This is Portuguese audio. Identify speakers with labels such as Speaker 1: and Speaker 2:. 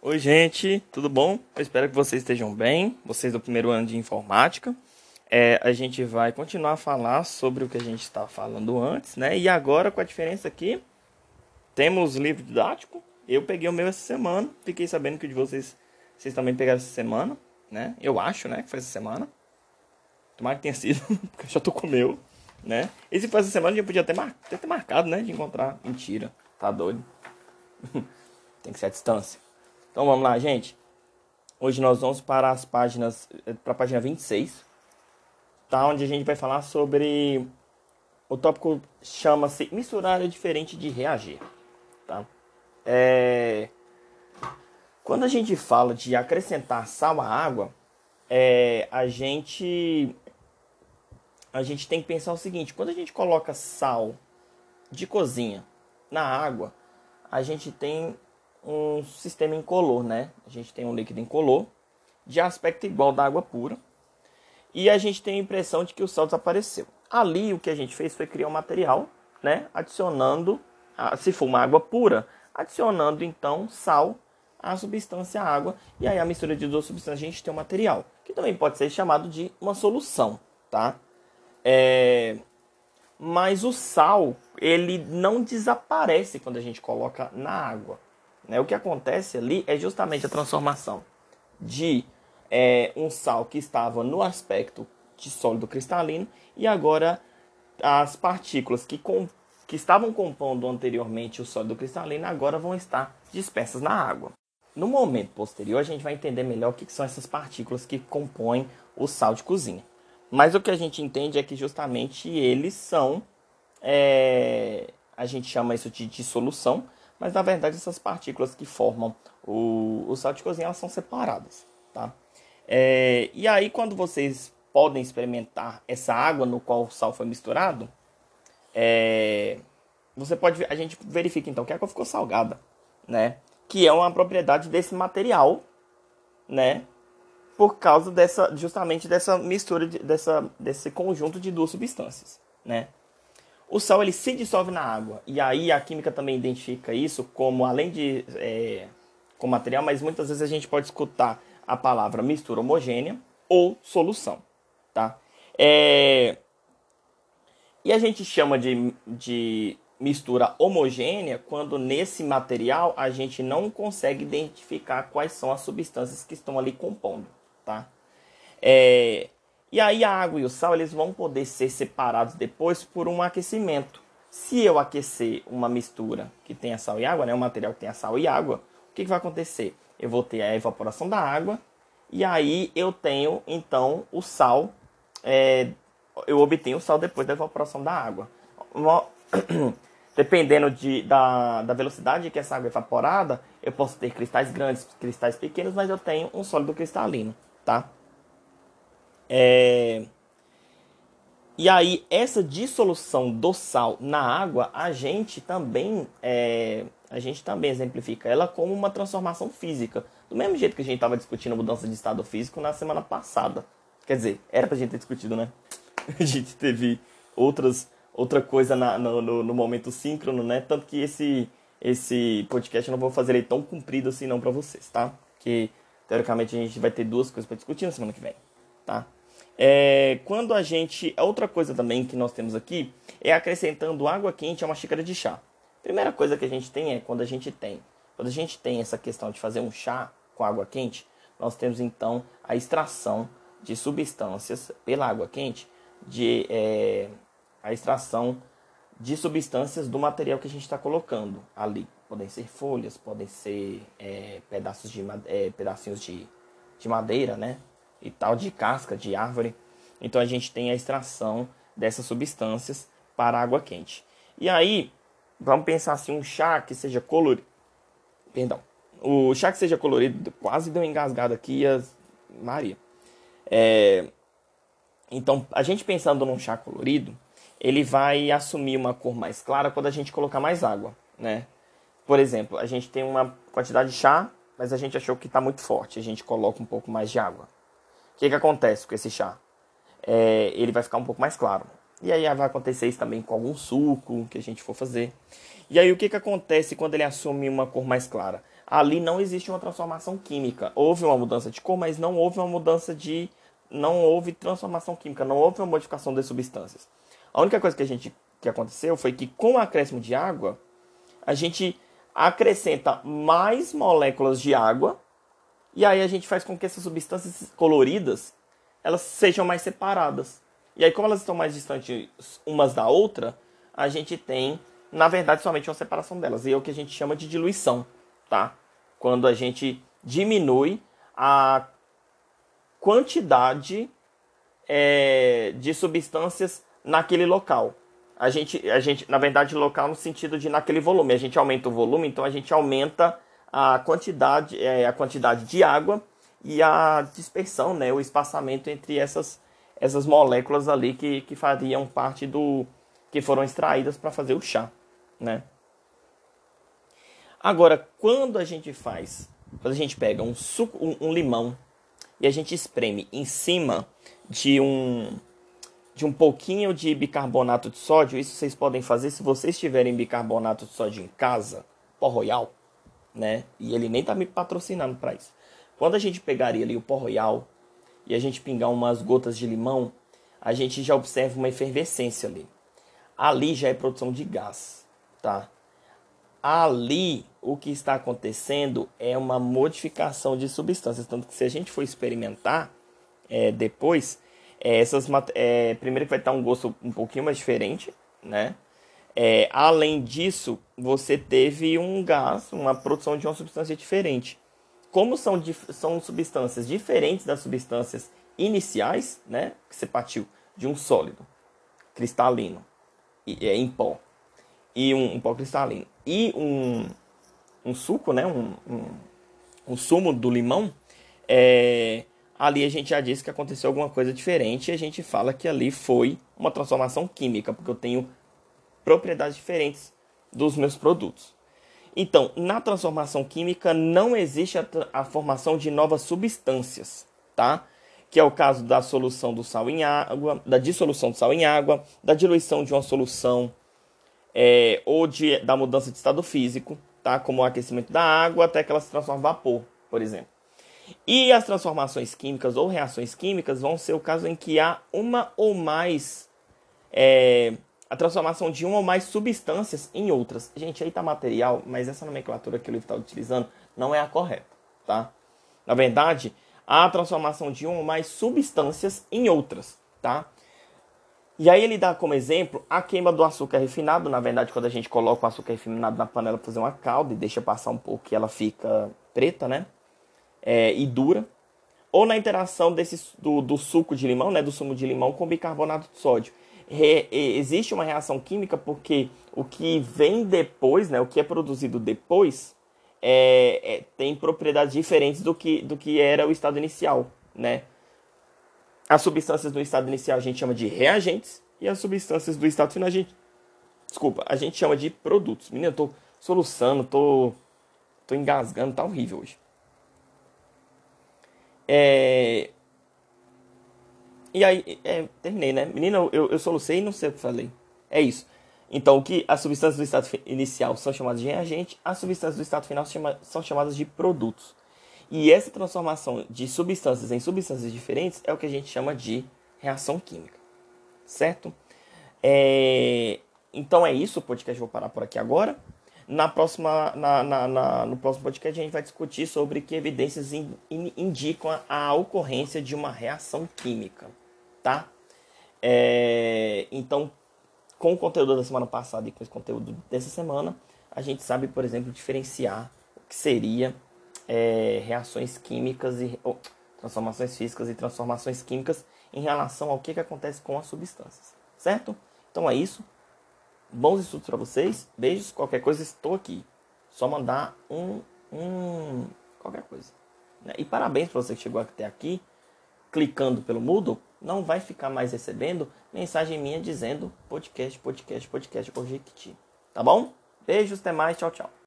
Speaker 1: Oi, gente, tudo bom? Eu espero que vocês estejam bem, vocês do primeiro ano de informática. É, a gente vai continuar a falar sobre o que a gente estava falando antes, né? E agora, com a diferença aqui, temos livro didático. Eu peguei o meu essa semana, fiquei sabendo que o de vocês, vocês também pegaram essa semana, né? Eu acho, né, que foi essa semana. Tomara que tenha sido, porque eu já tô com o meu, né? E se foi essa semana, gente podia ter, mar... ter marcado, né, de encontrar. Mentira, tá doido. Tem que ser a distância. Então vamos lá, gente. Hoje nós vamos para as páginas, para a página 26, tá? Onde a gente vai falar sobre o tópico chama-se misturar é diferente de reagir, tá? É... Quando a gente fala de acrescentar sal à água, é, a gente a gente tem que pensar o seguinte: quando a gente coloca sal de cozinha na água, a gente tem um sistema incolor, né? A gente tem um líquido incolor de aspecto igual da água pura e a gente tem a impressão de que o sal desapareceu. Ali o que a gente fez foi criar um material, né? Adicionando, se for uma água pura, adicionando então sal à substância água e aí a mistura de duas substâncias a gente tem um material que também pode ser chamado de uma solução, tá? É... Mas o sal ele não desaparece quando a gente coloca na água. Né? O que acontece ali é justamente a transformação de é, um sal que estava no aspecto de sólido cristalino e agora as partículas que, com, que estavam compondo anteriormente o sólido cristalino agora vão estar dispersas na água. No momento posterior, a gente vai entender melhor o que são essas partículas que compõem o sal de cozinha. Mas o que a gente entende é que justamente eles são, é, a gente chama isso de dissolução, mas na verdade essas partículas que formam o, o sal de cozinha elas são separadas, tá? É, e aí quando vocês podem experimentar essa água no qual o sal foi misturado, é, você pode a gente verifica então que a água ficou salgada, né? Que é uma propriedade desse material, né? Por causa dessa justamente dessa mistura de, dessa desse conjunto de duas substâncias, né? O sal ele se dissolve na água. E aí a química também identifica isso como, além de é, como material, mas muitas vezes a gente pode escutar a palavra mistura homogênea ou solução. Tá? É, e a gente chama de, de mistura homogênea quando nesse material a gente não consegue identificar quais são as substâncias que estão ali compondo. Tá? É, e aí a água e o sal eles vão poder ser separados depois por um aquecimento. Se eu aquecer uma mistura que tenha sal e água, né, um material que tenha sal e água, o que, que vai acontecer? Eu vou ter a evaporação da água e aí eu tenho então o sal, é, eu obtenho o sal depois da evaporação da água. Dependendo de, da, da velocidade que essa água é evaporada, eu posso ter cristais grandes, cristais pequenos, mas eu tenho um sólido cristalino, tá? É... E aí, essa dissolução do sal na água, a gente também é... a gente também exemplifica ela como uma transformação física. Do mesmo jeito que a gente estava discutindo mudança de estado físico na semana passada. Quer dizer, era pra gente ter discutido, né? A gente teve outras, outra coisa na, no, no, no, momento síncrono, né? Tanto que esse, esse podcast eu não vou fazer ele tão comprido assim não para vocês, tá? Que teoricamente a gente vai ter duas coisas para discutir na semana que vem, tá? É, quando a gente. Outra coisa também que nós temos aqui é acrescentando água quente a uma xícara de chá. Primeira coisa que a gente tem é quando a gente tem. Quando a gente tem essa questão de fazer um chá com água quente, nós temos então a extração de substâncias pela água quente, de, é, a extração de substâncias do material que a gente está colocando ali. Podem ser folhas, podem ser é, pedaços de, é, pedacinhos de, de madeira, né? E tal de casca de árvore. Então a gente tem a extração dessas substâncias para água quente. E aí, vamos pensar assim, um chá que seja colorido. Perdão. O chá que seja colorido, quase deu engasgado aqui. Maria. É... Então, a gente pensando num chá colorido, ele vai assumir uma cor mais clara quando a gente colocar mais água, né? Por exemplo, a gente tem uma quantidade de chá, mas a gente achou que está muito forte, a gente coloca um pouco mais de água. O que, que acontece com esse chá? É, ele vai ficar um pouco mais claro. E aí vai acontecer isso também com algum suco que a gente for fazer. E aí o que, que acontece quando ele assume uma cor mais clara? ali não existe uma transformação química. Houve uma mudança de cor, mas não houve uma mudança de. Não houve transformação química, não houve uma modificação das substâncias. A única coisa que a gente que aconteceu foi que com o acréscimo de água, a gente acrescenta mais moléculas de água e aí a gente faz com que essas substâncias coloridas elas sejam mais separadas. E aí como elas estão mais distantes umas da outra, a gente tem, na verdade, somente uma separação delas. E é o que a gente chama de diluição tá? Quando a gente diminui a quantidade é, de substâncias naquele local. A gente, a gente, na verdade, local no sentido de naquele volume. A gente aumenta o volume, então a gente aumenta a quantidade, é, a quantidade de água e a dispersão, né, o espaçamento entre essas, essas moléculas ali que, que fariam parte do que foram extraídas para fazer o chá, né? Agora, quando a gente faz, quando a gente pega um suco, um, um limão e a gente espreme em cima de um de um pouquinho de bicarbonato de sódio, isso vocês podem fazer se vocês tiverem bicarbonato de sódio em casa, pó royal, né? E ele nem tá me patrocinando para isso. Quando a gente pegaria ali o pó royal e a gente pingar umas gotas de limão, a gente já observa uma efervescência ali. Ali já é produção de gás, tá? ali o que está acontecendo é uma modificação de substâncias. Tanto que se a gente for experimentar é, depois, é, essas é, primeiro que vai estar um gosto um pouquinho mais diferente, né? É, além disso, você teve um gás, uma produção de uma substância diferente. Como são, são substâncias diferentes das substâncias iniciais, né? Que você partiu de um sólido cristalino e, é, em pó e um, um pó cristalino e um, um suco, né, um, um, um sumo do limão, é, ali a gente já disse que aconteceu alguma coisa diferente e a gente fala que ali foi uma transformação química, porque eu tenho propriedades diferentes dos meus produtos. Então, na transformação química não existe a, a, formação de novas substâncias, tá? Que é o caso da solução do sal em água, da dissolução do sal em água, da diluição de uma solução é, ou de, da mudança de estado físico, tá? como o aquecimento da água, até que ela se transforma em vapor, por exemplo. E as transformações químicas ou reações químicas vão ser o caso em que há uma ou mais. É, a transformação de uma ou mais substâncias em outras. Gente, aí está material, mas essa nomenclatura que o livro está utilizando não é a correta, tá? Na verdade, a transformação de uma ou mais substâncias em outras, tá? E aí ele dá como exemplo a queima do açúcar refinado. Na verdade, quando a gente coloca o açúcar refinado na panela para fazer uma calda e deixa passar um pouco que ela fica preta, né? É, e dura. Ou na interação desse, do, do, suco de limão, né? Do sumo de limão com bicarbonato de sódio. Re, existe uma reação química porque o que vem depois, né? O que é produzido depois é, é, tem propriedades diferentes do que, do que era o estado inicial, né? As substâncias do estado inicial a gente chama de reagentes e as substâncias do estado final a gente, desculpa, a gente chama de produtos. Menino, eu tô soluçando, tô, tô engasgando, tá horrível hoje. É... E aí, é, terminei, né? Menina, eu, eu solucei e não sei o que falei. É isso. Então, o que as substâncias do estado inicial são chamadas de reagente, as substâncias do estado final são chamadas de produtos. E essa transformação de substâncias em substâncias diferentes é o que a gente chama de reação química. Certo? É... Então é isso, o podcast vou parar por aqui agora. Na próxima, na, na, na, no próximo podcast a gente vai discutir sobre que evidências in, in, indicam a, a, ocorrência de uma reação química, tá? É, então, com o conteúdo da semana passada e com esse conteúdo dessa semana, a gente sabe, por exemplo, diferenciar o que seria é, reações químicas e oh, transformações físicas e transformações químicas em relação ao que, que acontece com as substâncias, certo? Então é isso. Bons estudos para vocês. Beijos. Qualquer coisa estou aqui. Só mandar um, um qualquer coisa. Né? E parabéns para você que chegou até aqui, clicando pelo Moodle. Não vai ficar mais recebendo mensagem minha dizendo podcast, podcast, podcast, Objecti. Tá bom? Beijos, até mais, tchau, tchau.